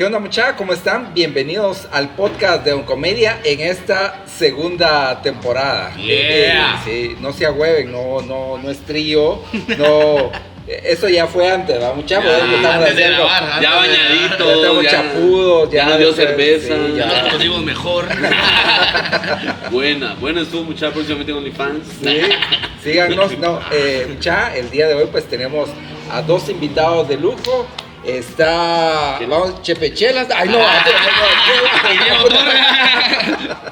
¿Qué onda muchachos? ¿Cómo están? Bienvenidos al podcast de Oncomedia en esta segunda temporada. Yeah. sí, no se agüeven, no, no, no es trío, no... Eso ya fue antes, ¿va? Muchachos, Ya, estamos antes de haciendo- Ya de bañadito, Ya estamos ya- chapudos, ya, ya nos dio cerveza, sí, Ya nos conocimos mejor. Buena, buena estuvo mucha próximamente en OnlyFans. Sí, síganos. No, eh, ya el día de hoy pues tenemos a dos invitados de lujo. Está, Chepechelas. Ay, no, Ah.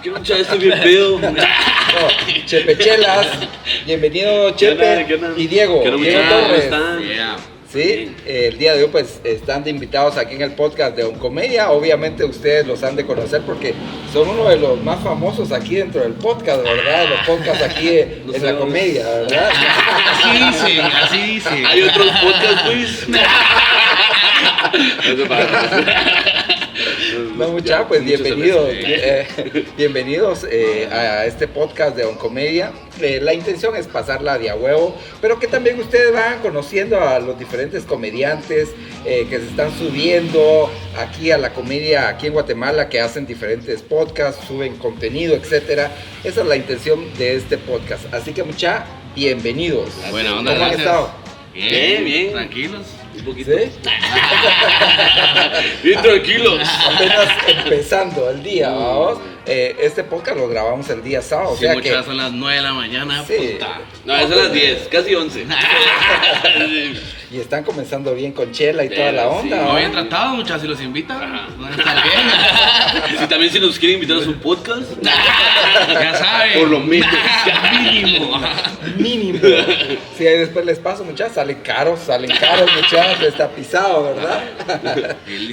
Quiero mucha esto bien pedo. no, Chepechelas. Bienvenido, ¿Qué onda? Chepe. ¿Qué onda? Y Diego, ¿Qué onda, Diego muchachos? ¿Cómo están? Yeah. Sí, el día de hoy pues están de invitados aquí en el podcast de Oncomedia. Obviamente ustedes los han de conocer porque son uno de los más famosos aquí dentro del podcast, ¿verdad? De los podcasts aquí No en la comedia, ¿verdad? Así dicen, así dicen. Hay otros podcasts, pues. No muchachos, pues Muchas bienvenidos, eh, bienvenidos eh, a este podcast de Oncomedia. Eh, la intención es pasarla de a huevo, pero que también ustedes van conociendo a los diferentes comediantes eh, que se están subiendo aquí a la comedia aquí en Guatemala, que hacen diferentes podcasts, suben contenido, etcétera. Esa es la intención de este podcast. Así que mucha, bienvenidos. Buena onda, ¿Cómo han estado? Bien, bien. Tranquilos. Un poquito. ¿Sí? Bien tranquilos. Apenas empezando el día, vamos. Eh, este podcast lo grabamos el día sábado, o Sí, sea que muchachos, son las 9 de la mañana. Sí. Puta. No, es a las 10, casi 11. y están comenzando bien con chela y toda la Sí. onda. No ¿va? bien tratado, muchachos. Si los invitan, Ajá. van a estar bien. Si también si nos quieren invitar a su podcast, Ya saben. por lo menos. Mínimo. Mínimo. Sí, ahí después les paso, muchachos. Salen caros, salen caros, muchachos. Está pisado, ¿verdad?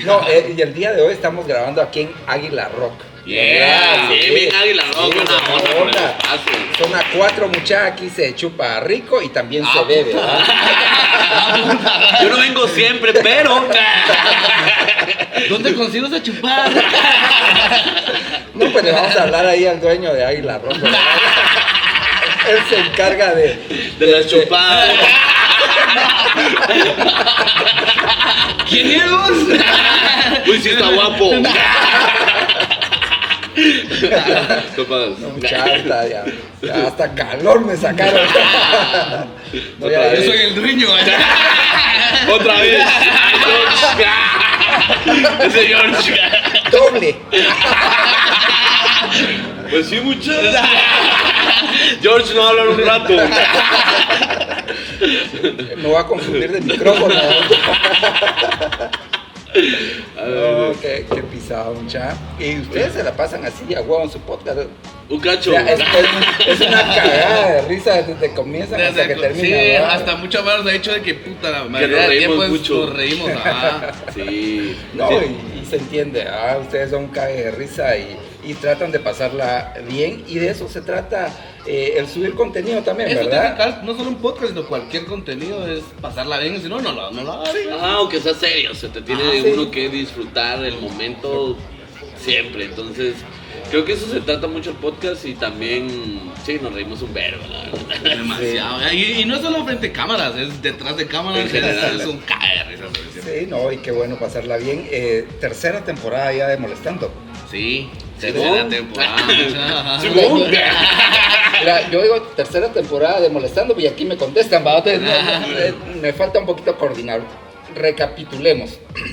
no, eh, y el día de hoy estamos grabando aquí en Águila Rock. Yeah, Sí, bien águila, Sí, buena onda por el espacio. Son a cuatro muchachos, aquí se chupa rico y también se Ah, bebe. Yo no vengo siempre, pero. ¿Dónde consigo esa chupada? No, pues le vamos a hablar ahí al dueño de Águila. ¿verdad? Él se encarga de... De las chupadas. ¿Quién es? Uy, sí está guapo. No, muchacha, ya, ya hasta calor me sacaron. No, ya, Yo soy el dueño. Otra vez. Ese George. doble. Pues sí, muchachos. George no va a hablar un rato. Me voy a confundir de micrófono. No, qué, qué pisado, mucha. Y ustedes se la pasan así a huevo en su podcast. Un O cacho. sea, es, es- es una cagada de risa desde que comienzan hasta Desde que que- termina. sí, ¿verdad? hasta mucho más de hecho de que puta la nos mayoría del reímos tiempo mucho. nos reímos. Sí. No, Sí. y, y se entiende, ah, ustedes son cague de risa y, y tratan de pasarla bien y de eso se trata eh, el subir contenido también, Eso ¿verdad? te no solo un podcast, sino cualquier contenido es pasarla bien, si no, no lo no lo hagas. Ajá, aunque sea serio, se te tiene Ah, sí. uno que disfrutar el momento siempre. Entonces, creo que eso se trata mucho el podcast y también, sí, nos reímos un verbo, la verdad. Demasiado. Y, y no solo frente a cámaras, es detrás de cámaras. En general. Es un caer. Sí, no, y qué bueno pasarla bien. Eh, tercera temporada ya de Molestando. Sí. Tercera temporada. Simón. Mira, yo digo tercera temporada de Molestando y aquí me contestan, ¿va? Entonces, no, no, me falta un poquito coordinar. Recapitulemos.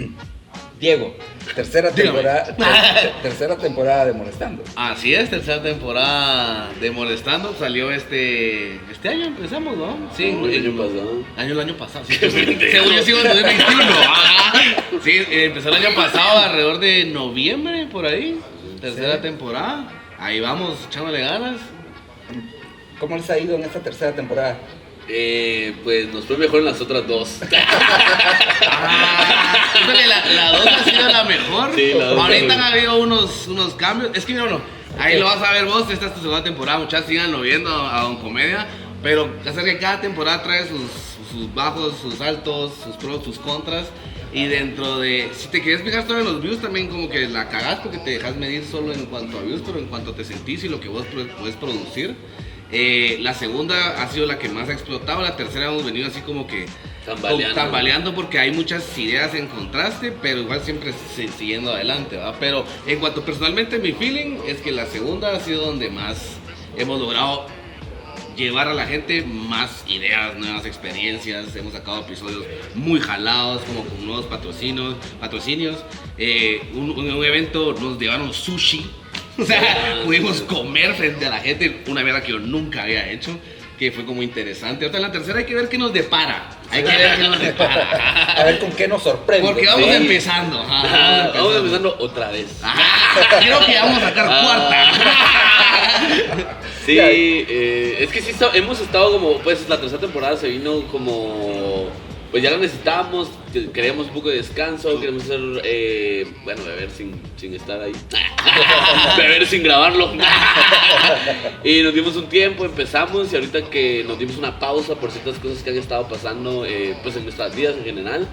Diego, tercera temporada, ter- tercera temporada de Molestando. Así es, tercera temporada de Molestando. Salió este este año, empezamos, ¿no? Sí, el año pasado. Año el año pasado, sí. Según yo sigo en 2021. ajá. Sí, empezó el año pasado alrededor de noviembre, por ahí. Tercera Sí. temporada. Ahí vamos, echándole ganas. ¿Cómo les ha ido en esta tercera temporada? Eh, pues nos fue mejor en las otras dos. Ah, la, la dos ha sido la mejor. Sí, la dos Ahorita han habido unos, unos cambios. Es que, mira, no, ahí lo vas a ver vos. Esta es tu segunda temporada. Muchachos, síganlo viendo a Don Comedia. Pero hacer que cada temporada trae sus, sus bajos, sus altos, sus pros, sus contras. Y dentro de, si te quieres fijar solo en los views, también como que la cagás porque te dejas medir solo en cuanto a views, pero en cuanto te sentís y lo que vos puedes producir. Eh, la segunda ha sido la que más ha explotado, la tercera hemos venido así como que Tambaleando. tambaleando porque hay muchas ideas en contraste, pero igual siempre si- siguiendo adelante, ¿va? Pero en cuanto personalmente mi feeling es que la segunda ha sido donde más hemos logrado llevar a la gente más ideas, nuevas experiencias. Hemos sacado episodios muy jalados, como con nuevos patrocinios. patrocinios. Eh, un, un- evento nos llevaron sushi. O sea, pudimos comer frente a la gente, una verdad que yo nunca había hecho, que fue como interesante. Ahorita en la tercera hay que ver qué nos depara. Hay que ver qué nos depara. A ver con qué nos sorprende. Porque vamos Sí. empezando. ajá, Ah, vamos Vamos empezando. empezando otra vez. Ajá, Creo que vamos a sacar cuarta. Sí, eh, es que sí está- hemos estado como, pues la tercera temporada se vino como, pues ya la necesitábamos, que- queríamos un poco de descanso, queremos hacer, eh, bueno, beber sin, sin estar ahí, beber sin grabarlo. y nos dimos un tiempo, empezamos y ahorita que nos dimos una pausa por ciertas cosas que han estado pasando, eh, pues en nuestras vidas en general.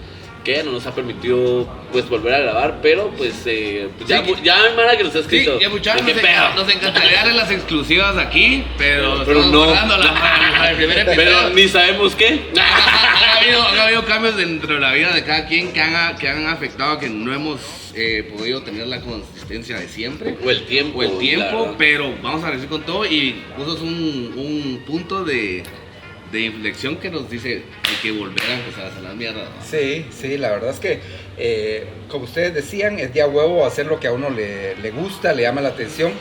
Que no nos ha permitido pues volver a grabar, pero pues, eh, pues, ya, Sí, ya que nos ha Sí, escrito. ya muchachos, ¿de nos, qué en- pedo? nos encantaría darles las exclusivas aquí, pero, Pero no. la, Pero ni sabemos qué. ha, habido, ha habido cambios dentro de la vida de cada quien que han, que han afectado que no hemos eh, podido tener la consistencia de siempre. O el tiempo. O el tiempo, pero vamos a decir con todo y puso un, un punto de, de inflexión que nos dice hay que volver a empezar a hacer las mierdas. ¿no? Sí, sí, la verdad es que, eh, como ustedes decían, es día huevo hacer lo que a uno le, le gusta, le llama la atención,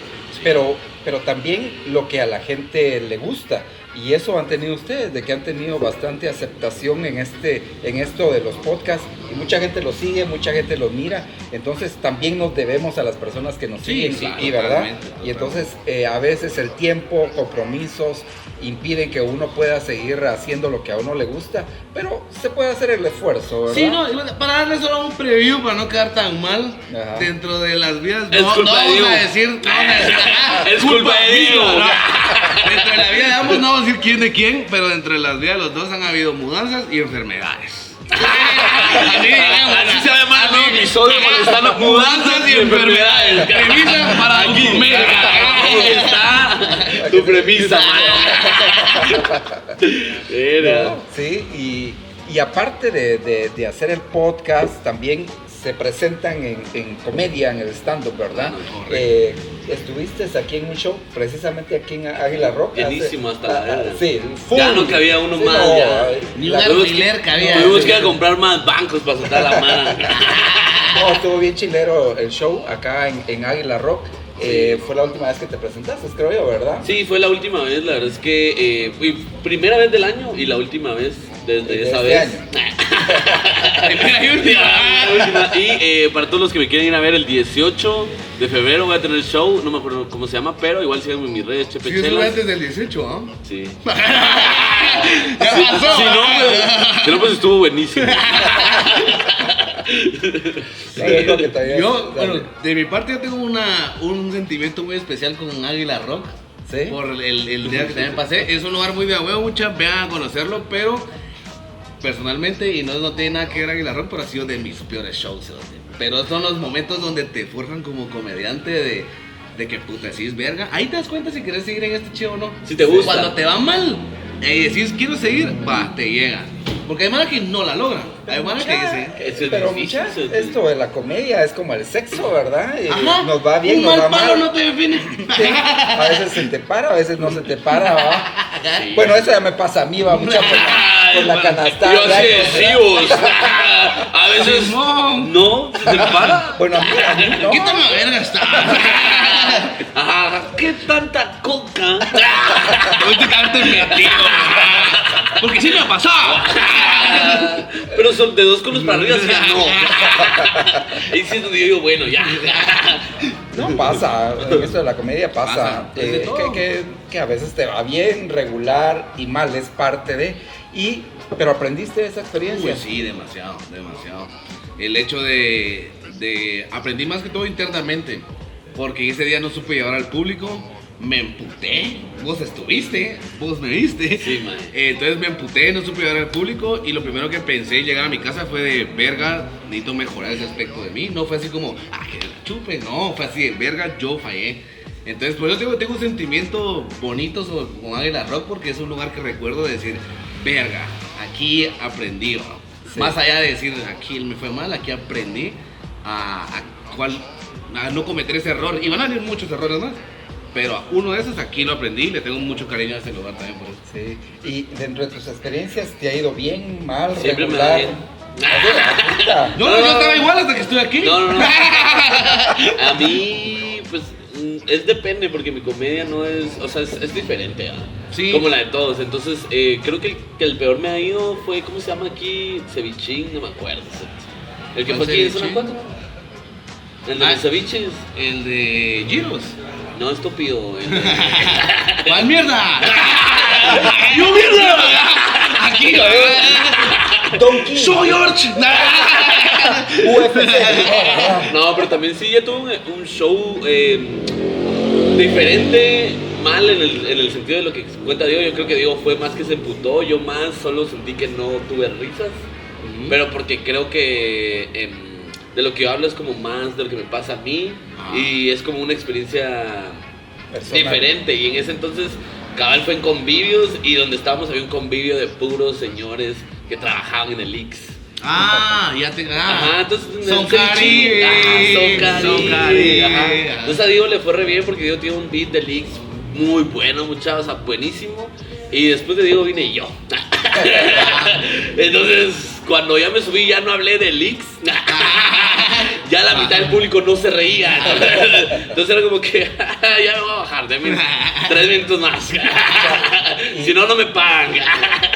pero, pero también lo que a la gente le gusta. Y eso han tenido ustedes, de que han tenido bastante aceptación en, este, en esto de los podcasts. Y mucha gente lo sigue, mucha gente lo mira. Entonces también nos debemos a las personas que nos Sí, siguen. sí, y, ¿verdad? totalmente, y entonces eh, a veces el tiempo, compromisos, impiden que uno pueda seguir haciendo lo que a uno le gusta. Pero se puede hacer el esfuerzo, ¿verdad? Sí, no, para darle solo un preview para no quedar tan mal Ajá. dentro de las vidas. Es No, no culpa de vamos a decir. No vamos a decir Es culpa de mía, Diego. ¿no? Dentro de la vida de ambos no vamos a decir quién de quién, pero dentro de las vidas de los dos han habido mudanzas y enfermedades. Así, Así se va a llamar el nuevo episodio mudanzas y enfermedades. Premisa para aquí está tu premisa, mano. Era. ¿no? Sí, y, y aparte de, de- de hacer el podcast, también se presentan en, en comedia, en el stand-up, ¿verdad? Correcto. Eh, estuviste aquí en un show, precisamente aquí en Águila Rock. hace- Llenísimo hasta la ah. Sí, Ya no cabía uno más, ya. Ni la- un alfiler cabía. Tuvimos Sí. que ir a comprar más bancos para soltar la mano. no, estuvo bien chilero el show acá en, en Águila Rock. Eh, fue la última vez que te presentaste, creo yo, ¿verdad? Sí, fue la última vez, la verdad es que eh, fue primera vez del año y la última vez desde De esa este vez. año. Primera y última. La última. Y eh, para todos los que me quieren ir a ver el 18 de febrero voy a tener el show, no me acuerdo cómo se llama, pero igual síganme en mis redes, Chepe Sí, eso antes del 18, ¿ah? Sí. Ya Si, pasó. si no, pues, si no, pues estuvo buenísimo. Yo, bueno, de mi parte yo tengo una, un sentimiento muy especial con Águila Rock. ¿Sí? Por el, el día que también pasé. Es un lugar muy de huevo, muchas vean a conocerlo, pero personalmente, y no, no tiene nada que ver Águila Rock, pero ha sido de mis peores shows. Pero son los momentos donde te forjan como comediante de, de que puta, si es verga. Ahí te das cuenta si quieres seguir en este chido o no. Si te gusta. Cuando te va mal y decís quiero seguir, va, te llega. Porque hay manas que no la logran. Hay manas que sí. Eso es pero difícil, mucha, eso es esto de la comedia es como el sexo, ¿verdad? Ajá. Nos va bien, Un nos va palo mal. no te define. Sí, a veces se te para, a veces no se te para, ¿va? Sí. Bueno, eso ya me pasa a mí, va mucha por la, por la canasta. Yo ya, sí. A veces no, se para. Bueno, a mí, a mí no. ¿Qué tan la verga está? Ajá, ¿qué tanta coca? Últimamente metido. Porque sí me ha pasado. Pero son de dos conos para arriba, sí, no. Ahí sí es donde yo digo, bueno, ya. No pasa, en esto de la comedia pasa. Pasa, eh, que, que- que a veces te va bien, regular y mal, es parte de. Y, pero aprendiste esa experiencia. Pues sí, demasiado, demasiado. El hecho de, de aprendí más que todo internamente, porque ese día no supe llevar al público, me emputé, vos estuviste, vos me viste. Sí. Eh, Entonces me emputé, no supe llevar al público y lo primero que pensé llegar a mi casa fue de, verga, necesito mejorar ese aspecto de mí. No fue así como, ah, que la chupe, no, fue así de, verga, yo fallé. Entonces, por eso tengo, tengo un sentimiento bonito sobre, con Águila Rock porque es un lugar que recuerdo de decir, verga, aquí aprendí, ¿va? Sí. Más allá de decir, aquí me fue mal, aquí aprendí a, a cuál- a no cometer ese error. Y van a venir muchos errores más. Pero uno de esos aquí lo aprendí y le tengo mucho cariño a ese lugar también por eso. Sí. Y dentro de tus experiencias, ¿te ha ido bien, mal, Siempre me regular? va bien. Ahorita. No, No, yo no, estaba igual hasta que estuve aquí. No, no, no. A mí, pues, mm, es depende, porque mi comedia no es, o sea, es, es diferente, ¿ah? Sí. Como la de todos. Entonces, eh, creo que el, que el peor me ha ido fue, ¿cómo se llama aquí? Cevichín, no me acuerdo. El que ¿Cuál fue aquí zona cevichín? 4. El de Ah. los ceviches. El de Giros. No, estúpido. el ¿Cuál mierda? ¡Yo mierda! Aquí, Donkey. ¡Soy George! UFC. No, pero también sí, ya tuve un, un show eh, diferente, mal en el, en el sentido de lo que cuenta Diego. Yo creo que Diego fue más que se emputó, yo más solo sentí que no tuve risas. Pero porque creo que em, de lo que yo hablo es como más de lo que me pasa a mí Ah. y es como una experiencia Personal. diferente. Y en ese entonces, cabal fue en convivios y donde estábamos había un convivio de puros señores que trabajaban en el Ix. Ah, ya te. Ajá, Ah. entonces Son ajá, son Son Caribe, Caribe, ajá. ajá. Entonces a Diego le fue re bien porque Diego tiene un beat de leaks muy bueno, muchachos, o sea, buenísimo. Y después de Diego vine yo. Entonces, cuando ya me subí, ya no hablé de leaks. Ya la mitad del público no se reía. Entonces era como que ya me voy a bajar, denme tres minutos más. Si no, no me pagan.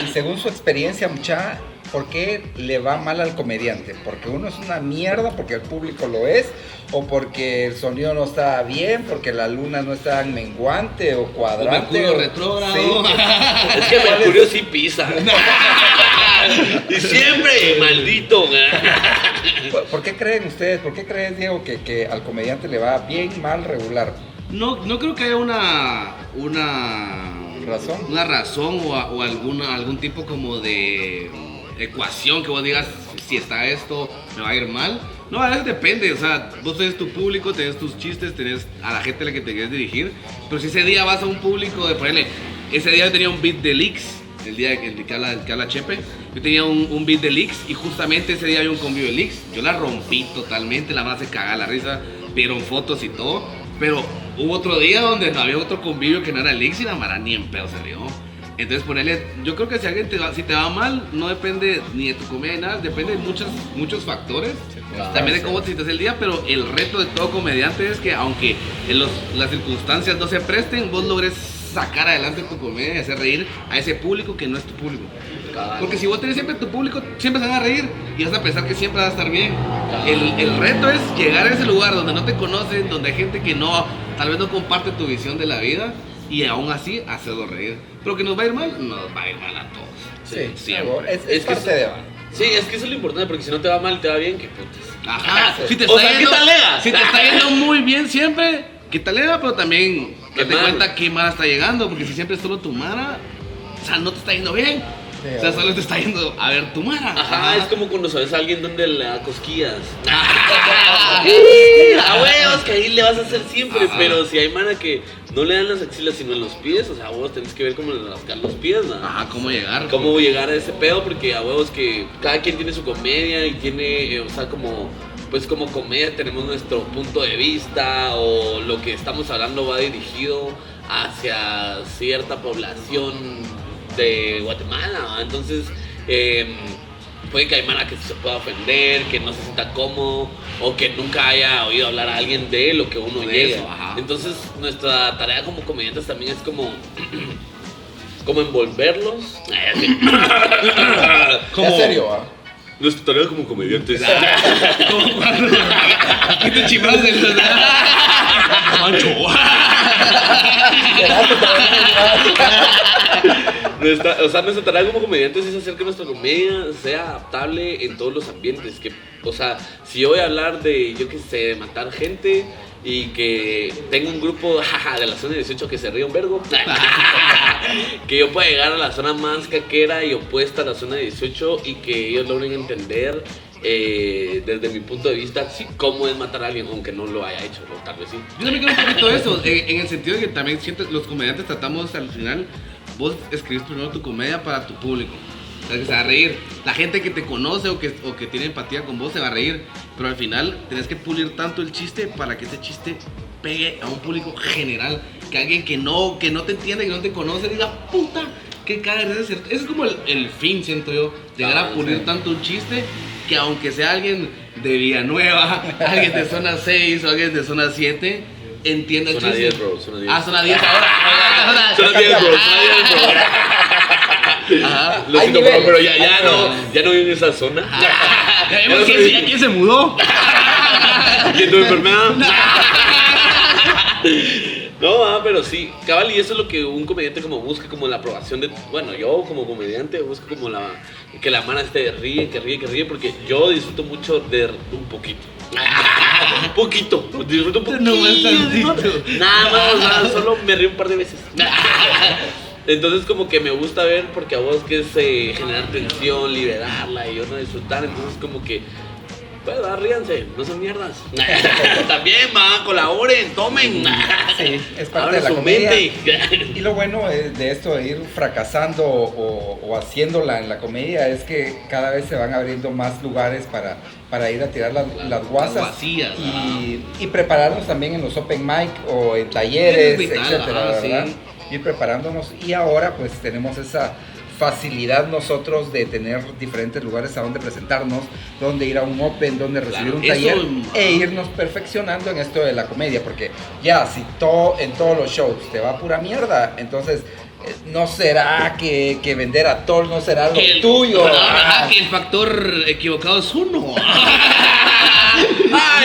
Y según su experiencia, mucha, ¿por qué le va mal al comediante? ¿Porque uno es una mierda, porque el público lo es? ¿O porque el sonido no está bien, porque la luna no está en menguante o cuadrante? Mercurio o- retrógrado. Sí. Es que Mercurio sí pisa. Y siempre, maldito. ¿Por- ¿Por qué creen ustedes, por qué crees, Diego, que, que al comediante le va bien, mal, regular? No, no creo que haya una. Una. ¿Razón? Una razón o, a- o alguna, algún tipo como de ecuación que vos digas si está esto, me va a ir mal. No, a veces depende, o sea, vos tenés tu público, tenés tus chistes, tenés a la gente a la que te quieres dirigir, pero si ese día vas a un público de ponerle, ese día yo tenía un beat de leaks, el día que, el que, habla, el que habla Chepe, yo tenía un, un beat de leaks y justamente ese día había un convivio de leaks, yo la rompí totalmente, la base cagada la risa, vieron fotos y todo, pero hubo otro día donde no había otro convivio que no era leaks y la mara ni en pedo se rió. Entonces ponerle, yo creo que si alguien te va, si te va mal, no depende ni de tu comedia ni nada, depende de muchos, muchos factores. También de cómo te sientes el día, pero el reto de todo comediante es que aunque en los- las circunstancias no se presten, vos logres sacar adelante tu comedia y hacer reír a ese público que no es tu público. Porque si vos tenés siempre tu público, siempre se van a reír y vas a pensar que siempre va a estar bien. El, el reto es llegar a ese lugar donde no te conocen, donde hay gente que no, tal vez no comparte tu visión de la vida y aún así hacerlo reír. Pero que nos va a ir mal, nos va a ir mal a todos. Sí, siempre. Es, es Es que parte de... Sí, es que eso es lo importante, porque si no te va mal, te va bien, que putas. Ajá. Si te O está sea, yendo, si te está yendo muy bien siempre, quítale, pero también date mal. cuenta qué mara está llegando, porque si siempre es solo tu mara, o sea, no te está yendo bien. Sí, o sea, solo te está yendo a ver tu mara. Ajá, es como cuando sabes a alguien donde le da cosquillas. Ah. A huevos, que ahí le vas a hacer siempre. Ajá. Pero si hay mana que no le dan las axilas sino en los pies, o sea, a vos tenés que ver cómo le rascar los pies, ¿no? Ajá, cómo llegar. cómo llegar a ese pedo, porque a huevos que cada quien tiene su comedia y tiene, eh, o sea, como, pues como comedia tenemos nuestro punto de vista o lo que estamos hablando va dirigido hacia cierta población de Guatemala, ¿va? entonces em, puede que hay mala que se pueda ofender, que no se sienta cómodo o que nunca haya oído hablar a alguien de lo que uno De llega. eso. Entonces nuestra tarea como comediantes también es como como envolverlos. Como- ¿En serio? Nuestra tarea como comediantes. Como cuando aquí te chivas de Mancho. Nuestra- o sea, nuestra tarea como comediantes es hacer que nuestra comedia sea adaptable en todos los ambientes. Que, o sea, si yo voy a hablar de, yo qué sé, de matar gente y que tengo un grupo jaja, de la zona 18 que se ríe un vergo, que yo pueda llegar a la zona más caquera y opuesta a la zona 18 y que ellos logren entender eh, desde mi punto de vista sí, cómo es matar a alguien, aunque no lo haya hecho, o tal vez sí. Yo también creo un poquito eso, en, en el sentido de que también siento, los comediantes tratamos al final, vos escribís primero tu comedia para tu público. O sabes que se va a reír. La gente que te conoce o que, o que tiene empatía con vos se va a reír, pero al final tenés que pulir tanto el chiste para que ese chiste pegue a un público general, que alguien que no, que no te entiende, que no te conoce, diga, puta, qué caga es cierto. Ese es como el, el fin, siento yo, llegar Ah, a pulir sí. tanto un chiste que aunque sea alguien de Villanueva, alguien de zona 6 o alguien de zona 7, entienda el Zona chiste. 10, bro, zona 10. Ah, zona 10 ahora. Ah, ahora. Zona 10, bro, zona 10, bro. Ajá. Lo siento, bro, pero ya, ya no, ya no vivo en esa zona. Ya vemos ya se mudó. ¿Quién tuvo enfermedad? No, ah, pero sí, cabal, y eso es lo que un comediante como busca, como la aprobación de, bueno, yo como comediante busco como la, que la mano esté ríe, que ríe, que ríe, porque yo disfruto mucho de un poquito. Un poquito, disfruto un poquito. No más tantito. Nada más, nada, solo me río un par de veces. Entonces como que me gusta ver porque a vos que es eh, generar tensión, liberarla y uno disfrutar, entonces como que pues va, ríanse, no son mierdas. También va, colaboren, tomen. Sí, es parte de la comedia. mente. Y lo bueno de esto de ir fracasando o, o haciéndola en la comedia es que cada vez se van abriendo más lugares para, para ir a tirar las, las guasas Guasillas, y, y prepararnos también en los open mic o en talleres, Es vital, etcétera, ¿verdad? sí. Ir preparándonos y ahora pues tenemos esa facilidad nosotros de tener diferentes lugares a donde presentarnos, donde ir a un open, donde recibir Claro, un taller e irnos perfeccionando en esto de la comedia, porque ya si todo en todos los shows te va pura mierda, entonces eh, no será que, que vender a todos no será lo el- tuyo. Ah, que el factor equivocado es uno.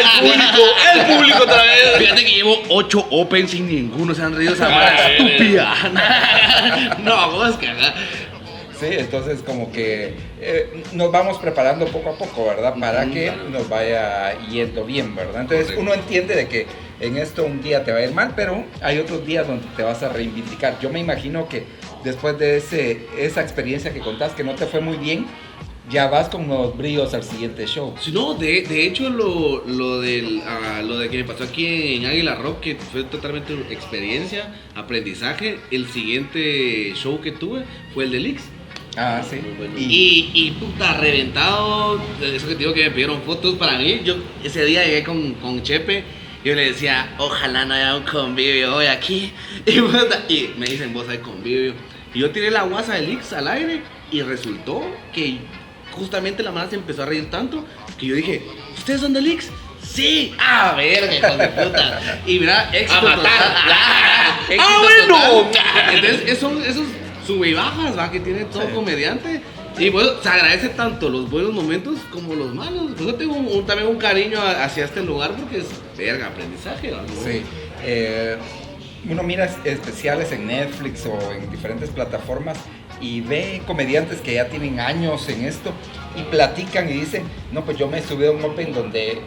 ¡Ah, el público! ¡El público otra vez! Fíjate que llevo 8 Open sin ninguno se han reído esa mara Ay, estúpida. No, vos que Sí, entonces como que eh, nos vamos preparando poco a poco, ¿verdad? Para Ujú, que claro. nos vaya yendo bien, ¿verdad? Entonces Correcto. uno entiende de que en esto un día te va a ir mal, pero hay otros días donde te vas a reivindicar. Yo me imagino que después de ese, esa experiencia que contás que no te fue muy bien, ya vas con nuevos bríos al siguiente show. Si no, de, de hecho lo, lo, del, ah, lo de que me pasó aquí en Águila Rock, que fue totalmente experiencia, aprendizaje, el siguiente show que tuve fue el de Lix. Ah, sí. Bueno. Y, y puta, reventado, eso que te digo que me pidieron fotos para mí, yo ese día llegué con, con Chepe, yo le decía, ojalá no haya un convivio hoy aquí, y, puta, y me dicen, vos hay convivio, y yo tiré la guasa de Lix al aire, y resultó que justamente la mano se empezó a reír tanto, que yo dije, ¿ustedes son de Lix? Sí, ah, de puta. Y mira, éxito A matar. total. Ah, éxito Ah, bueno. Entonces, esos, esos sube y bajas, va, que tiene todo Sí. comediante. Y pues se agradece tanto los buenos momentos como los malos. Pues yo tengo un- también un cariño a- hacia este lugar porque es verga, aprendizaje. ¿va? Sí. Eh, uno mira es- especiales en Netflix o en diferentes plataformas y ve comediantes que ya tienen años en esto y platican y dicen, no, pues yo me subí a un Open donde,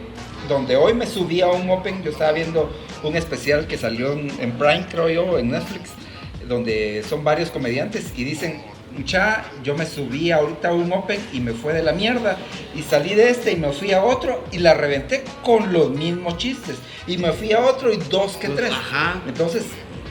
donde hoy me subí a un Open, yo estaba viendo un especial que salió en, en Prime, creo yo, en Netflix, donde son varios comediantes y dicen, mucha, yo me subí ahorita a un Open y me fue de la mierda y salí de este y me fui a otro y la reventé con los mismos chistes y me fui a otro y dos que tres. ajá. Entonces,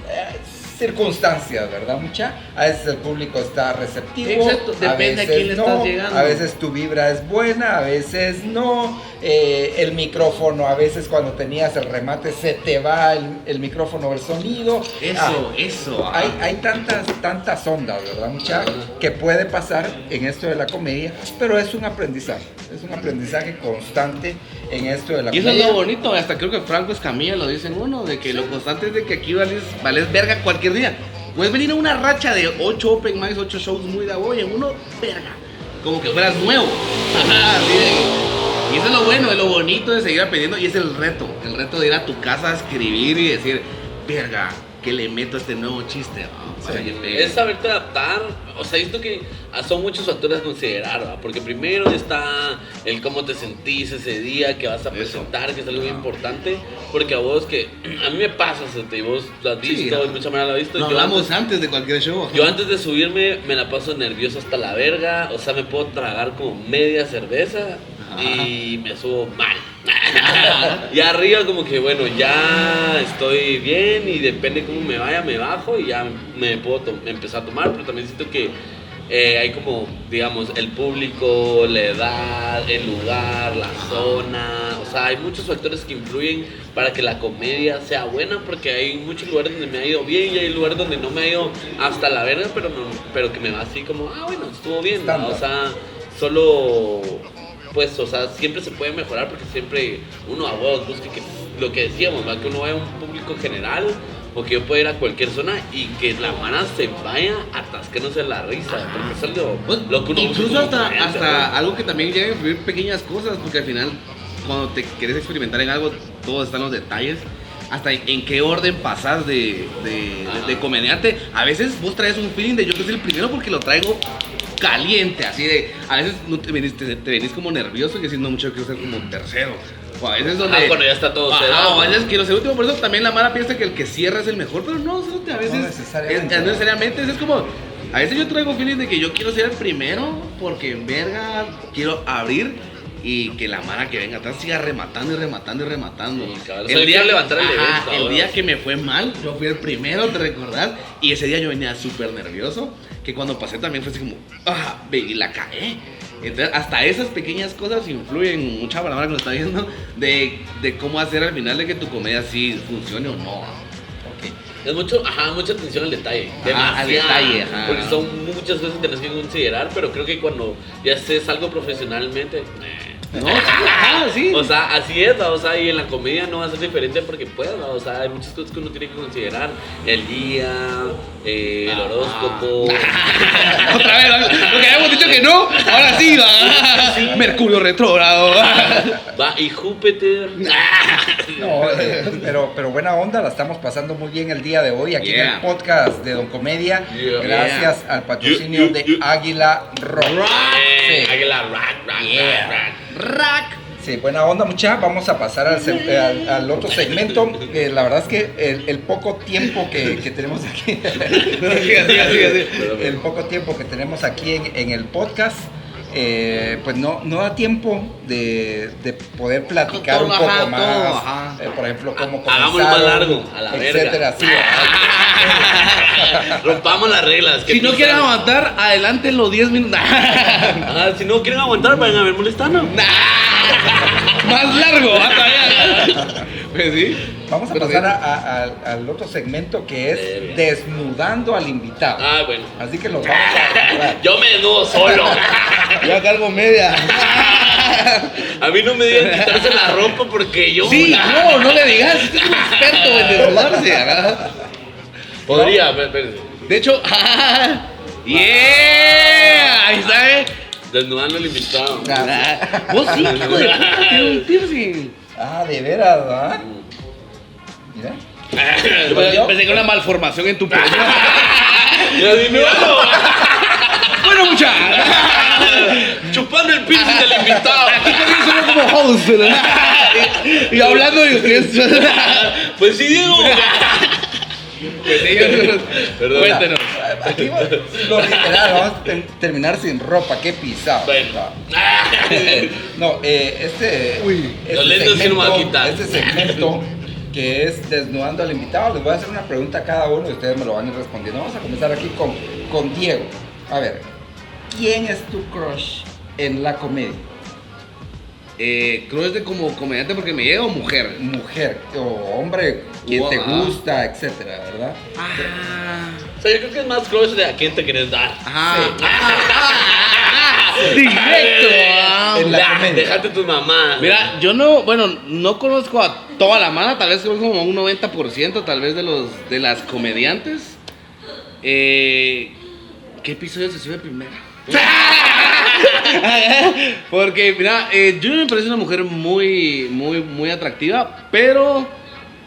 eh, circunstancias, ¿verdad? Mucha. A veces el público está receptivo. Exacto, depende a veces quién le no, estás llegando. A veces tu vibra es buena, a veces no. eh, el micrófono, a veces cuando tenías el remate se te va el, el micrófono, el sonido. Eso, Ah, eso. ajá. hay, hay tantas, tantas ondas, ¿verdad, mucha? Que puede pasar en esto de la comedia, pero es un aprendizaje, es un aprendizaje constante en esto de la Y eso es lo bonito, hasta creo que Franco Escamilla lo dicen uno, de que lo constante es de que aquí vales, vales verga cualquier día. Puedes venir a una racha de 8 open mics, 8 shows muy de boy, en uno, verga. Como que fueras nuevo. Y eso es lo bueno, es lo bonito de seguir aprendiendo y es el reto. El reto de ir a tu casa a escribir y decir, verga, que le meto a este nuevo chiste. que pegue". Es saberte adaptar. O sea, esto que son muchos factores a considerar, ¿va? Porque primero está el cómo te sentís ese día que vas a presentar, que es algo muy importante. Porque a vos que. A mí me pasa, Sete, y vos lo has Sí, visto, y mucha manera lo has visto. Lo yo hablamos antes- antes de cualquier show. Yo antes de subirme me la paso nervioso hasta la verga, o sea, me puedo tragar como media cerveza Ajá. y me subo mal. y arriba como que bueno, ya estoy bien y depende cómo me vaya, me bajo y ya me puedo empezar a tomar, pero también siento que eh, hay como, digamos, el público, la edad, el lugar, la zona, o sea, hay muchos factores que influyen para que la comedia sea buena, porque hay muchos lugares donde me ha ido bien y hay lugares donde no me ha ido hasta la verga, pero, no, pero que me va así como, ah, bueno, estuvo bien, ¿no? o sea, solo, pues, o sea, siempre se puede mejorar porque siempre uno a huevos busca que, lo que decíamos, ¿va? que uno vaya a un público general o que yo pueda ir a cualquier zona y que la mano se vaya atascándose la risa, porque eso es lo, Pues, lo que uno incluso hasta, hasta algo que también llega a influir pequeñas cosas, porque al final cuando te quieres experimentar en algo, todo está en los detalles. Hasta en, qué orden pasas de, de, Ajá. de comediante. A veces vos traes un feeling de yo que soy el primero porque lo traigo caliente, así de. A veces no te venís, te, te venís como nervioso y decís, no, mucho quiero ser como tercero. O a veces donde. Ah, cuando ya está todo cerrado. o a veces quiero ser último, por eso también la mala piensa que el que cierra es el mejor, pero no, a veces. No necesariamente. es- no necesariamente, es como. A veces yo traigo feeling de que yo quiero ser el primero porque en verga quiero abrir y que la mara que venga atrás siga rematando y rematando y rematando. Sí, cabal, o sea, yo quiero levantar el Ajá, evento, el ahora. día que me fue mal, yo fui el primero, te recordás, y ese día yo venía súper nervioso, que cuando pasé también fue así como, ah, ve, y la cagué. Entonces, hasta esas pequeñas cosas influyen, mucha palabra que nos está viendo, de, de cómo hacer al final de que tu comedia sí funcione o no. Ok. Es mucho, ajá, mucha atención al detalle. Ajá, al detalle, ajá. Porque son muchas cosas que tienes que considerar, pero creo que cuando ya haces algo profesionalmente. eh, No, sí, ajá, sí. O sea, así es, ¿va? o sea, y en la comedia no va a ser diferente porque pues, ¿va? o sea, hay muchas cosas que uno tiene que considerar. El día, eh, el horóscopo. Otra vez, porque habíamos dicho que no, ahora sí, va. Mercurio retrógrado. Va, y Júpiter. No, eh, pero, pero buena onda, la estamos pasando muy bien el día de hoy aquí en el podcast de Don Comedia. Yeah. gracias al patrocinio de. Águila Rock. Eh, Sí. Águila, rack, rack, Yeah. rack, rack. Sí, buena onda, mucha. Vamos a pasar al, eh, al, al otro segmento. Eh, la verdad es que el, el poco tiempo que, que tenemos aquí, Siga, siga, siga, siga. el poco tiempo que tenemos aquí en, en el podcast, eh, pues no, no da tiempo de, de poder platicar un poco ajá, más. todo, ajá. eh, por ejemplo, cómo Hagámoslo más largo, a la verga. etcétera. Sí, Rompamos las reglas. que Si no quieren aguantar, adelante los 10 minutos. Ajá, si no quieren aguantar, vayan a ver molestando. Más largo, ¿va? Todavía. Pues sí. Vamos a Pero pasar sí. a- a- al- otro segmento que es desnudando al invitado. Ah, bueno. Así que los vamos a Yo me desnudo solo. Yo cargo media. A mí no me digan quitarse la ropa porque yo. Sí, no, no le digas. Usted es un experto en desnudarse. Podría, pero- pero- De hecho, yeah. Ahí está, eh. Desnudando al invitado. Ah, Vos sí, hijo de puta, tiene un piercing. Ah, de veras, ¿verdad? Mira. Yo Pensé que era una malformación en tu pelo. Ya di, míralo. bueno, mucha. Chupando el piercing del invitado. Aquí también somos como host, ¿verdad? Y, y hablando de ustedes. Pues sí, Diego. Pues. Perdón. Cuéntenos. Aquí va- lo literal, vamos a ter- terminar sin ropa, qué pisado. Bueno. No, eh, este, Uy. este Los lentes sí no me voy a quitar. Este segmento que es desnudando al invitado, les voy a hacer una pregunta a cada uno y ustedes me lo van a ir respondiendo. Vamos a comenzar aquí con, con Diego. A ver, ¿quién es tu crush en la comedia? Eh, creo de como comediante porque me llega o mujer. Mujer o hombre, quien te gusta, etcétera, ¿verdad? Ah. O sea, yo creo que es más crush de a quién te quieres dar. Ajá. Sí. Ah, Directo. ah. En la. Déjate tu mamá. Mira, yo no, bueno, no conozco a toda la mano, tal vez conozco como un 90% tal vez de los de las comediantes. Eh, ¿Qué episodio se sube primero? Porque, mira, eh, Junior me parece una mujer muy, muy, muy atractiva, pero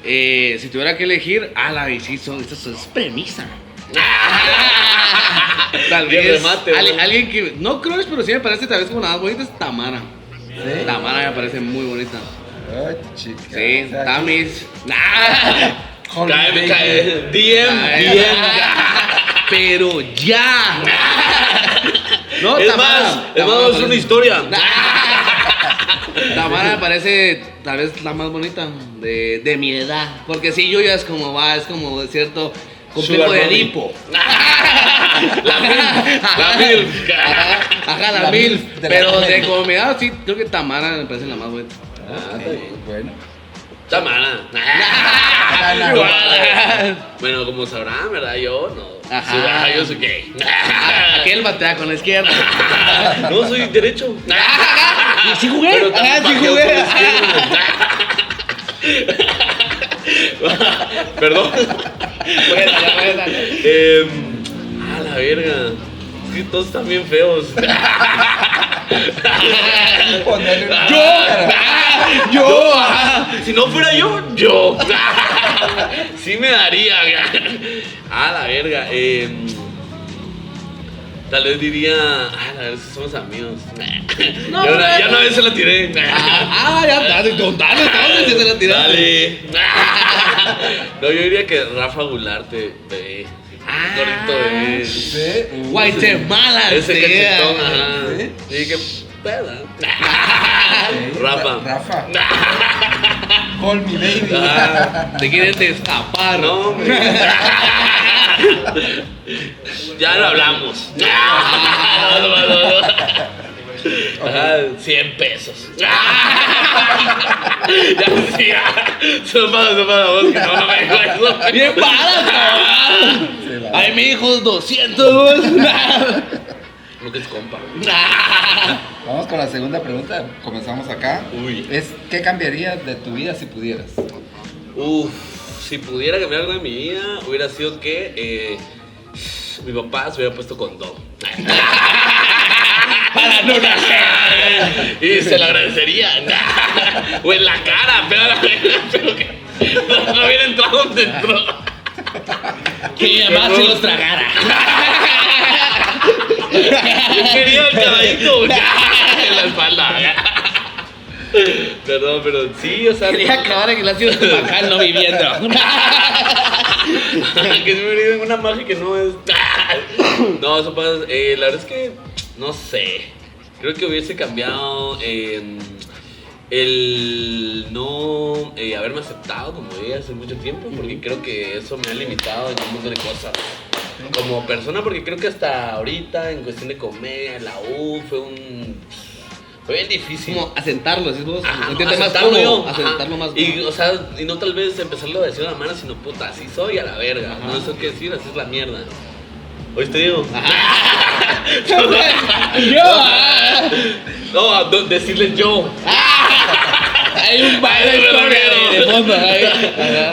eh, si tuviera que elegir, a la sí, son, esta es premisa. Tal vez remate, al- ¿no? alguien que no crush, pero sí me parece tal vez como más bonita es Tamara. ¿Sí? Tamara me parece muy bonita. Ay, chica. Sí, O sea, Tamis. Nah. Cae, cae. DM, DM. Pero ya. No, Es Tamara, más, es Tamara más, es parece- una historia. Tamara me parece tal vez la más bonita de, de mi edad. Porque si yo ya es como va, es como cierto, complejo de lipo. La mil, la mil. Ajá, la, La mil. mil de la Pero de comedia. como me da, sí, creo que Tamara me parece la más buena. Ah, bien. Bueno. Tamara. Bueno, como sabrán, ¿verdad? Yo no. Ajá. Ah, yo soy gay. Aquel batea con la izquierda. No, soy derecho. Y sí jugué. Ah, sí jugué. Perdón. Buena, buena. Eh, a la verga. Es que todos están bien feos. Ponerle una Yo, ah, yo, ah. Si no fuera yo, yo. Sí me daría. A la verga. Eh, tal vez diría. Ah, la verdad, si somos amigos. No, ya, una, ya una vez se la tiré. Ah, ya está, contale, entonces, si se la tiraste. Dale. No, yo diría que Rafa Gularte, bebé. Ah. Gordito bebé. Guatemala, Ese cachetón, ajá. ¿Sí? Sí, que peda. Rafa. Rafa. Call me baby. Ah. Te quieren escapar. No. Ya lo hablamos. No, no, no, no. Ajá, 100 pesos. Ya, sí, pago. vos, que No, no me dijo eso. Bien. Sí, la- Ay, mi hijo, 200. No que es compa. Vamos con la segunda pregunta. Comenzamos acá. Uy. Es, ¿Qué cambiarías de tu vida si pudieras? Uf, si pudiera cambiar algo en mi vida, hubiera sido que eh, mi papá se hubiera puesto condón. Para no nacer. Y se lo agradecería. O en la cara, pero, pero que no, no hubiera entrado dentro. Que mi mamá se los tragara. Yo quería el caballito en la espalda. Perdón, pero sí, o sea. Quería acabar en el ácido estomacal no viviendo. que se me ido en una magia que no es. No, eso pasa. eh, la verdad es que. No sé. Creo que hubiese cambiado. eh, el no eh, haberme aceptado como ella hace mucho tiempo, porque creo que eso me ha limitado en un montón de cosas. Como persona, porque creo que hasta ahorita, en cuestión de comedia, la U, fue un. Fue bien difícil. Como asentarlo, así vos. Ajá, Sentirte más aceptarlo cómodo. yo, ajá. Asentarlo más Y, o sea, y no tal vez empezarlo a decir a la mano, sino puta, así soy a la verga. Ajá. No sé qué decir, así es la mierda. Hoy te digo. Yo. ah. No, decirles yo. Hay un baile de de, fondo.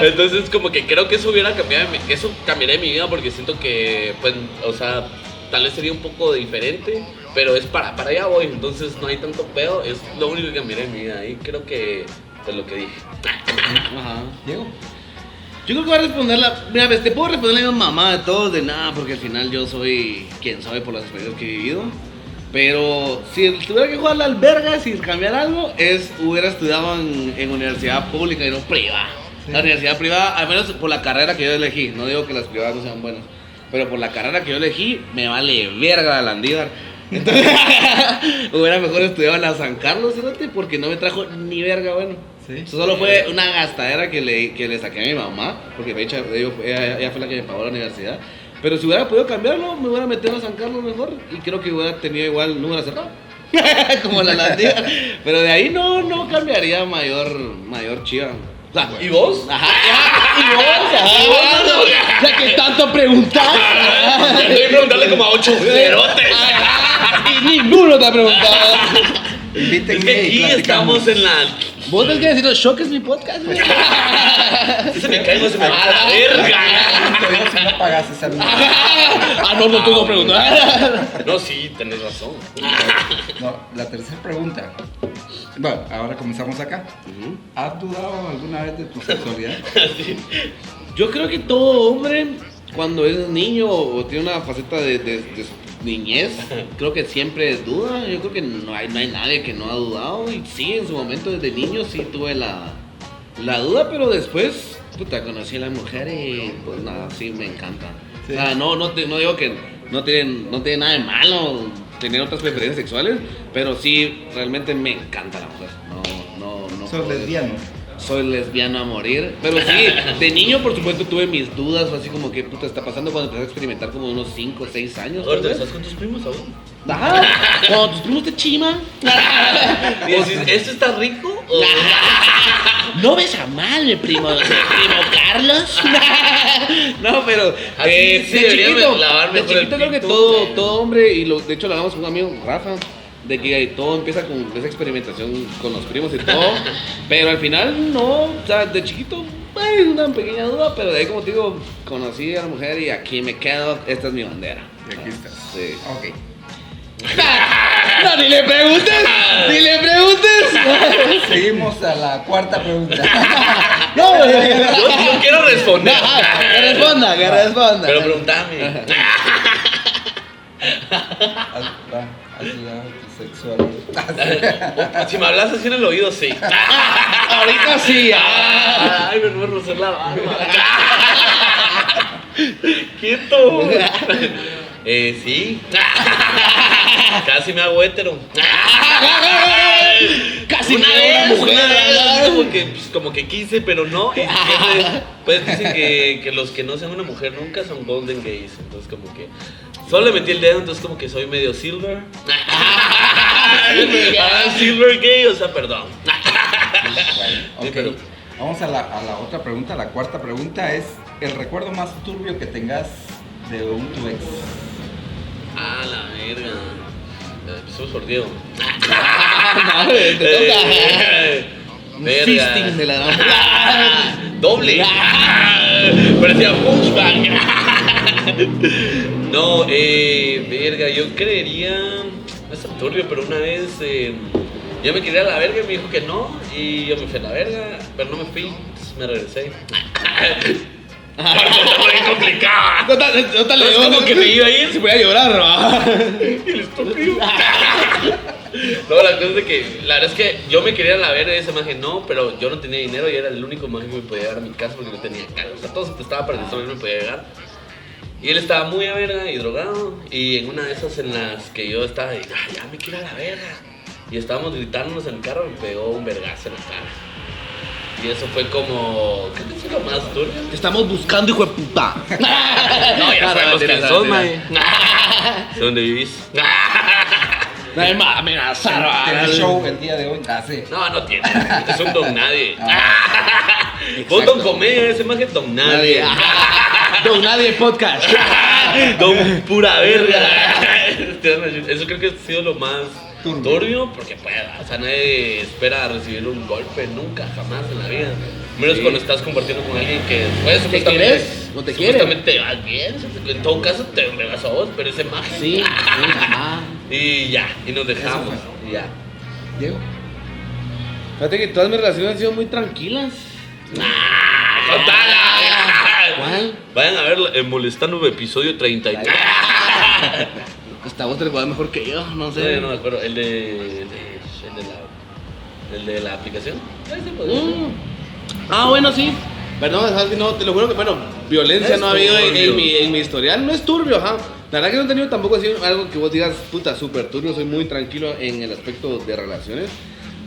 Entonces, como que creo que eso hubiera cambiado, eso cambiaría mi vida porque siento que, pues, o sea, tal vez sería un poco diferente, pero es para, para allá voy, entonces no hay tanto pedo, es lo único que cambiaría en mi vida y creo que es lo que dije. Ajá. Diego. Yo creo que voy a responder la. Mira, ves, te puedo responder la misma mamá de todos, de nada, porque al final yo soy quien soy por las experiencias que he vivido. Pero si tuviera que jugar la alberga, si cambiar algo, es hubiera estudiado en, en universidad pública y no privada. Sí. La universidad privada, al menos por la carrera que yo elegí, no digo que las privadas no sean buenas, pero por la carrera que yo elegí, me vale verga la Landívar. Entonces, hubiera mejor estudiado en la San Carlos, fíjate, porque no me trajo ni verga, bueno. Sí. Eso solo fue una gastadera que le, que le saqué a mi mamá, porque de hecho ella- ella fue la que me pagó la universidad. Pero si hubiera podido cambiarlo, me hubiera metido a San Carlos mejor y creo que hubiera tenido igual número cerrado. Como la landía. Pero de ahí no, no cambiaría mayor, mayor chiva. O sea, ¿Y vos? Ajá, y vos, ajá. Ya que tanto preguntar. Ya estoy preguntarle como a ocho cerotes. Y ninguno te ha preguntado. Es que y aquí estamos en la. Vos tenés que decirlo, Shock es mi podcast. güey. Si se me caigo, se me va a la verga. Te digo si no pagas esa mierda. Ah, no, no tengo preguntar. No, sí, tenés razón. No, la tercera pregunta. Bueno, ahora comenzamos acá. ¿Has dudado alguna vez de tu sexualidad? Yo creo que todo hombre, cuando es niño o tiene una faceta de, de- de niñez, creo que siempre duda. Yo creo que no hay, no hay nadie que no ha dudado. Y sí, en su momento desde niño sí tuve la, la duda, pero después, puta, conocí a la mujer y pues nada, sí me encanta. Sí. No, no, te- no digo que no tiene, no tiene nada de malo tener otras preferencias sexuales, pero sí, realmente me encanta la mujer. No, no, no. Sos lesbiano. Soy lesbiano a morir. Pero sí, de niño, por supuesto, tuve mis dudas, así como que puta está pasando cuando empecé a experimentar como unos 5 o 6 años. vez. estás con tus primos aún. Ajá, cuando tus primos te chiman. Y decís, ¿esto está rico? O- No ves a mal, mi primo, mi primo Carlos. no, pero Así eh, de chiquito, de chiquito creo que todo, todo hombre, y lo, de hecho lo hablamos con un amigo, Rafa, de que todo empieza con esa experimentación con los primos y todo, pero al final no, o sea, de chiquito hay una pequeña duda, pero de ahí como te digo, conocí a la mujer y aquí me quedo, esta es mi bandera. Y aquí estás. Sí. Ok. No, ni le preguntes, ni le preguntes. Seguimos a la cuarta pregunta. No, Yo, yo quiero responder. que responda, que responda. Pero preguntame. Sexual. Si me hablas así en el oído, sí. Ahorita sí. ah. Ay, me voy a rozar la barba. Quieto. Eh, sí. Casi me hago hétero. Casi una me vez, hago mujer, una como que, pues, como que quise, pero no. Pues dicen que, que los que no sean una mujer nunca son golden gays. Entonces, como que solo le metí el dedo, entonces, como que soy medio silver. Ah, silver gay, o sea, perdón. Ok. Sí, pero- Vamos a la, a la otra pregunta. La cuarta pregunta es: ¿el recuerdo más turbio que tengas de un tu ex? Ah, la verga. Eh, Empezamos por Diego. Te toca. Eh, verga. de la Doble. Parecía punchback. No, eh, verga, yo creería. No es tan turbio, pero una vez eh, yo me quería a la verga y me dijo que no. Y yo me fui a la verga, pero no me fui, me regresé. Muy complicado. No no le digo, como que me iba a ir. Se voy a llorar, ¿no? El estúpido. No, la cosa es de que la verdad es que yo me quería la verga y esa imagen no, pero yo no tenía dinero y era el único imagen que me podía llevar a mi casa porque no tenía carro. O sea, todo se estaba para que solo me podía llegar. Y él estaba muy a verga y drogado. Y en una de esas en las que yo estaba, de, "Ah, ya me quiero a la verga. Y estábamos gritándonos en el carro y me pegó un vergazo en la cara. Y eso fue como. ¿Qué te hizo lo más turbio? Te estamos buscando, hijo de puta. No, ya sabemos quién sos, mae. ¿De dónde vivís? Nadie me va a amenazar, ¿Tiene show el día de hoy? Ah, sí. No, no tiene. Es un don nadie. Vos Exacto. don comedia, ese más que don nadie. Nadie. Don Nadie Podcast. don pura verga. Eso creo que ha sido lo más Turbio. turbio, porque pueda. O sea, nadie espera recibir un golpe nunca, jamás en la vida. Menos Sí. cuando estás compartiendo con alguien que después ¿Te supuestamente, quieres? ¿No te quiere? supuestamente te vas bien. En todo caso te regas a vos, pero ese magia. Sí, sí. Y ya, y nos dejamos. Y ya. Diego. Fíjate que todas mis relaciones han sido muy tranquilas. ¡Ah! ¡Contala! ¿Cuál? Vayan a ver el molestando episodio 33. Hasta vos te lo mejor que yo, no sé. no me acuerdo. El de. El de, el de la. El de la aplicación. Mm. Ah, bueno, sí. Perdón, no, te lo juro que, bueno, violencia Es no ha habido en, mi, en mi historial. No es turbio, ajá. La verdad que no he tenido tampoco así algo que vos digas, puta, súper turbio. Soy muy tranquilo en el aspecto de relaciones.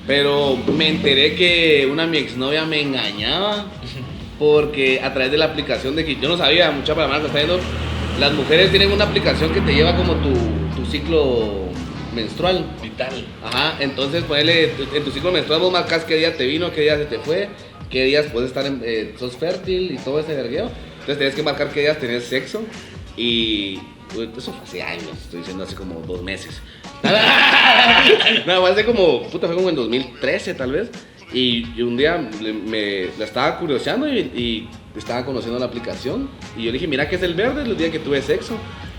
Pero me enteré que una mi exnovia me engañaba porque a través de la aplicación de que yo no sabía, mucha para que está viendo, las mujeres tienen una aplicación que te lleva como tu, tu ciclo menstrual. Vital. Ajá, entonces ponele en tu ciclo menstrual vos marcas qué día te vino, qué día se te fue, qué días puedes estar en, eh, sos fértil y todo ese vergueo. Entonces tienes que marcar qué días tenés sexo y eso fue hace años, estoy diciendo hace como dos meses. no, fue hace como, puta, fue como en 2013 tal vez. Y, un día me la estaba curioseando y, y estaba conociendo la aplicación. Y yo le dije, mira que es el verde el día que tuve sexo.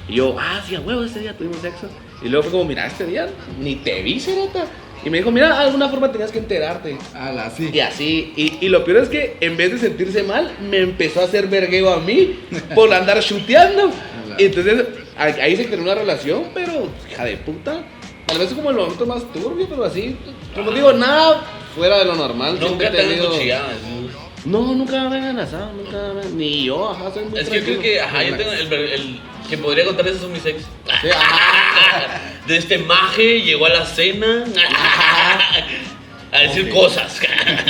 Y yo, ah, sí, a huevo, ese día tuvimos sexo. Y luego fue como, mira, este día ni te vi, Cerata. Y me dijo, mira, de alguna forma tenías que enterarte. Ala, sí. Y así, y, y lo peor es que en vez de sentirse mal, me empezó a hacer vergueo a mí por andar chuteando. Y entonces ahí se creó una relación, pero hija de puta. Tal vez como el momento más turbio, pero así, como digo, nada fuera de lo normal. Nunca he te tenido-. No, nunca me han amenazado, nunca me- Ni yo, ajá, soy muy Es que yo creo que, ajá, yo tengo el, el que podría contar eso mis ex. Sí. De este maje llegó a la cena a decir cosas.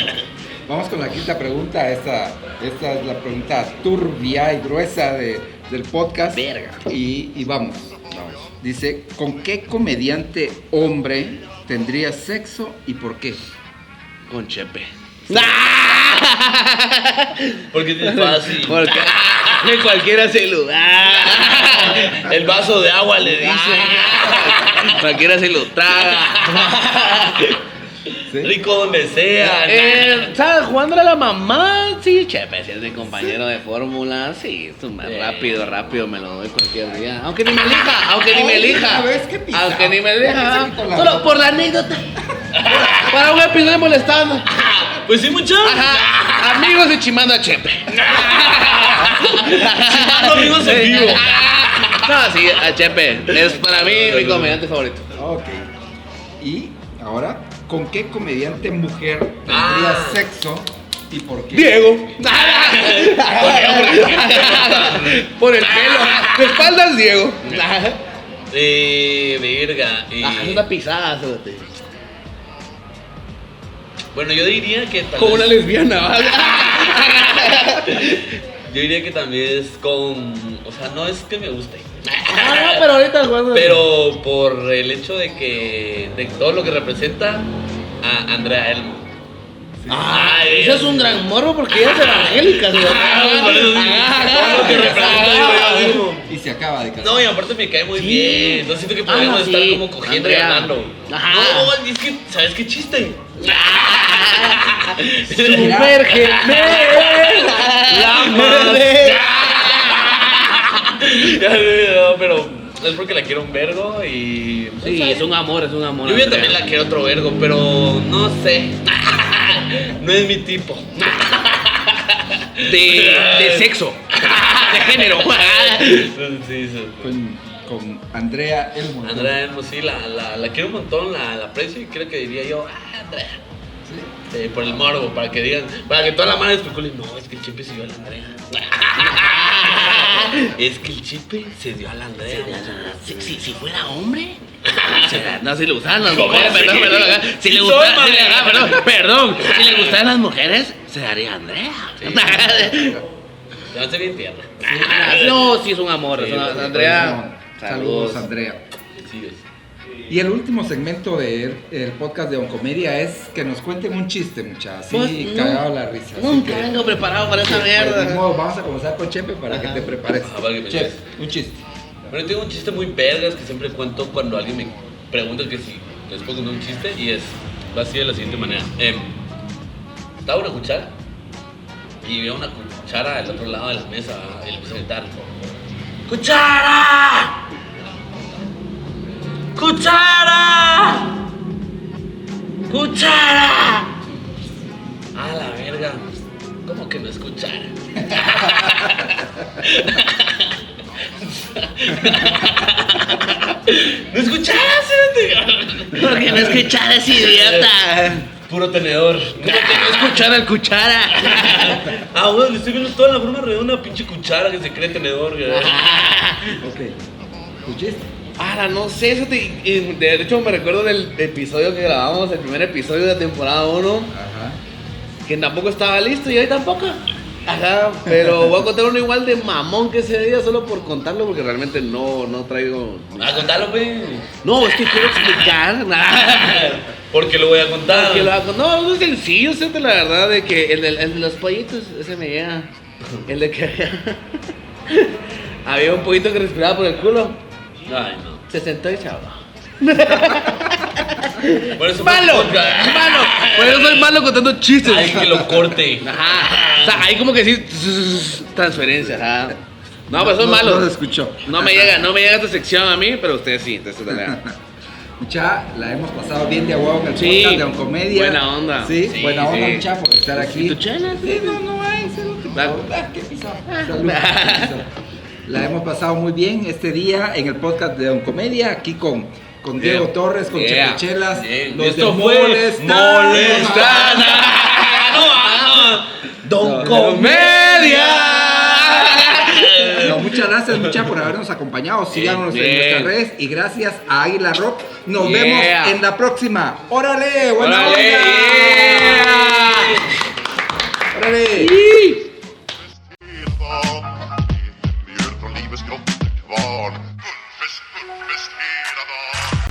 Vamos con la quinta pregunta. Esta, esta es la pregunta turbia y gruesa de- del podcast. Verga. Y, y vamos, vamos. Dice, ¿con qué comediante hombre tendrías sexo y por qué? Con Chepe. Porque es fácil. Porque de cualquiera se lo da. El vaso de agua le dice. Cualquiera se lo traga. ¿Sí? Rico donde sea. Eh, ¿Sabes? Jugando a la mamá, sí, Chepe, si es mi compañero de fórmula, sí, es un más Eh. rápido, rápido me lo doy cualquier día. Aunque ni me elija, aunque ni me elija. Aunque ni me elija. Solo por la anécdota. Para un episodio molestando. Pues sí, mucho. Ajá. Amigos y chimando a Chepe. Chimando amigos en vivo. No, sí, a Chepe. Es para mí mi comediante favorito. Ok. Y ahora, ¿con qué comediante mujer tendrías Ah. sexo y por qué? Diego. Por el pelo. De espaldas, Diego. Eh, verga. eh, Ajá, es una pisada, fíjate. Bueno, yo diría que tal Como una lesbiana, ¿vale? Yo diría que también es con. O sea, no es que me guste. Ah, pero ahorita jugando. Pero por el hecho de que. de todo lo que representa a Andrea Elmo. Ah, Ay, eso es un gran morbo porque ella es evangélica. Ah, Y se acaba de casar. No, y aparte me cae muy Sí. bien. Entonces siento que podríamos Ah, estar sí. como cogiendo y. Ajá. No, es que, ¿sabes qué chiste? Super gemel. La madre. Ya, no, pero es porque la quiero un vergo y. Sí, es un amor, es un amor. Andrea. también la quiero otro vergo, pero no sé. No es mi tipo. De, de sexo. De género. Sí, sí. Con, con Andrea Elmo. Andrea Elmo, sí, la, la, la quiero un montón, la, la aprecio y creo que diría yo, ah, Andrea. Sí. Por el morbo, para que digan, para que toda la mano especule, no, es que el chipe se dio a la Andrea. es que el chipe se dio a la Andrea. Si, si, si fuera hombre. se No, si le gustaran las ¿Cómo mujeres, perdón, perdón. Si le madre. ah, perdón, perdón. Si le gustaran las mujeres, se daría Andrea. Se hace bien tierna. No, sí es un amor. Andrea, Saludos, saludos. Andrea. Sí. Y el último segmento del el podcast de Oncomedia es que nos cuenten un chiste, muchachos. Pues, no. cagado la risa. Nunca vengo preparado para esa pues, mierda. vamos a comenzar con Chepe para que te prepares. Ah, que Chepe, un chiste. Bueno, yo tengo un chiste muy vergas que siempre cuento cuando alguien me pregunta que si les puedo contar un chiste y es, va así de la siguiente manera. Em, estaba una cuchara y veo una cuchara al otro lado de la mesa y le a gritar. ¡Cuchara! ¡Cuchara! ¡Cuchara! A la verga. ¿Cómo que no es cuchara? ¿No es cuchara? Porque no escuchar es idiota. Puro tenedor. ¿Cómo que no escuchar al cuchara? Ah, bueno, le estoy viendo toda la forma redonda, pinche cuchara que se cree tenedor. güey. Ok. ¿Tu chiste? Ahora, no sé, eso te- de hecho me recuerdo del episodio que grabamos, el primer episodio de temporada 1, Ajá. que tampoco estaba listo y hoy tampoco. Ajá, pero voy a contar uno igual de mamón que ese día solo por contarlo porque realmente no, no traigo... Ah, contalo, güey. No, es que quiero explicar. Porque lo voy a contar. Que lo hago- No, no es sencillo, siento la verdad de que el de, el de los pollitos, ese me llega. El de que había un pollito que respiraba por el culo. Ay, no. Se sentó y se ahogó. Por eso ¡Malo! ¡Malo! Por eso soy malo contando chistes. Ay, que lo corte. Ajá. O sea, ahí como que sí. Transferencia, ajá. No, pues son No- No se malos. escuchó. No me llega, no me llega esta sección a mí, pero ustedes sí. Entonces, dale. Mucha, la hemos pasado bien de a huevo en el Sí, podcast de Oncomedia. buena onda. Sí, Sí, buena onda, sí. mucha, por estar aquí. ¿Y tu chela? Sí, no, no hay. salud. Ah, qué pisado. Salud, pisado. La hemos pasado muy bien este día en el podcast de Oncomedia, aquí con, con Diego. Torres, con Yeah. Chepechelas, Bien. los Esto de Don No, Comedia. No, muchas gracias, mucha, por habernos acompañado. Síganos en nuestras redes y gracias a Águila Rock. Nos Yeah. vemos en la próxima. ¡Órale! ¡Buena Órale, onda! yeah. ¡Órale!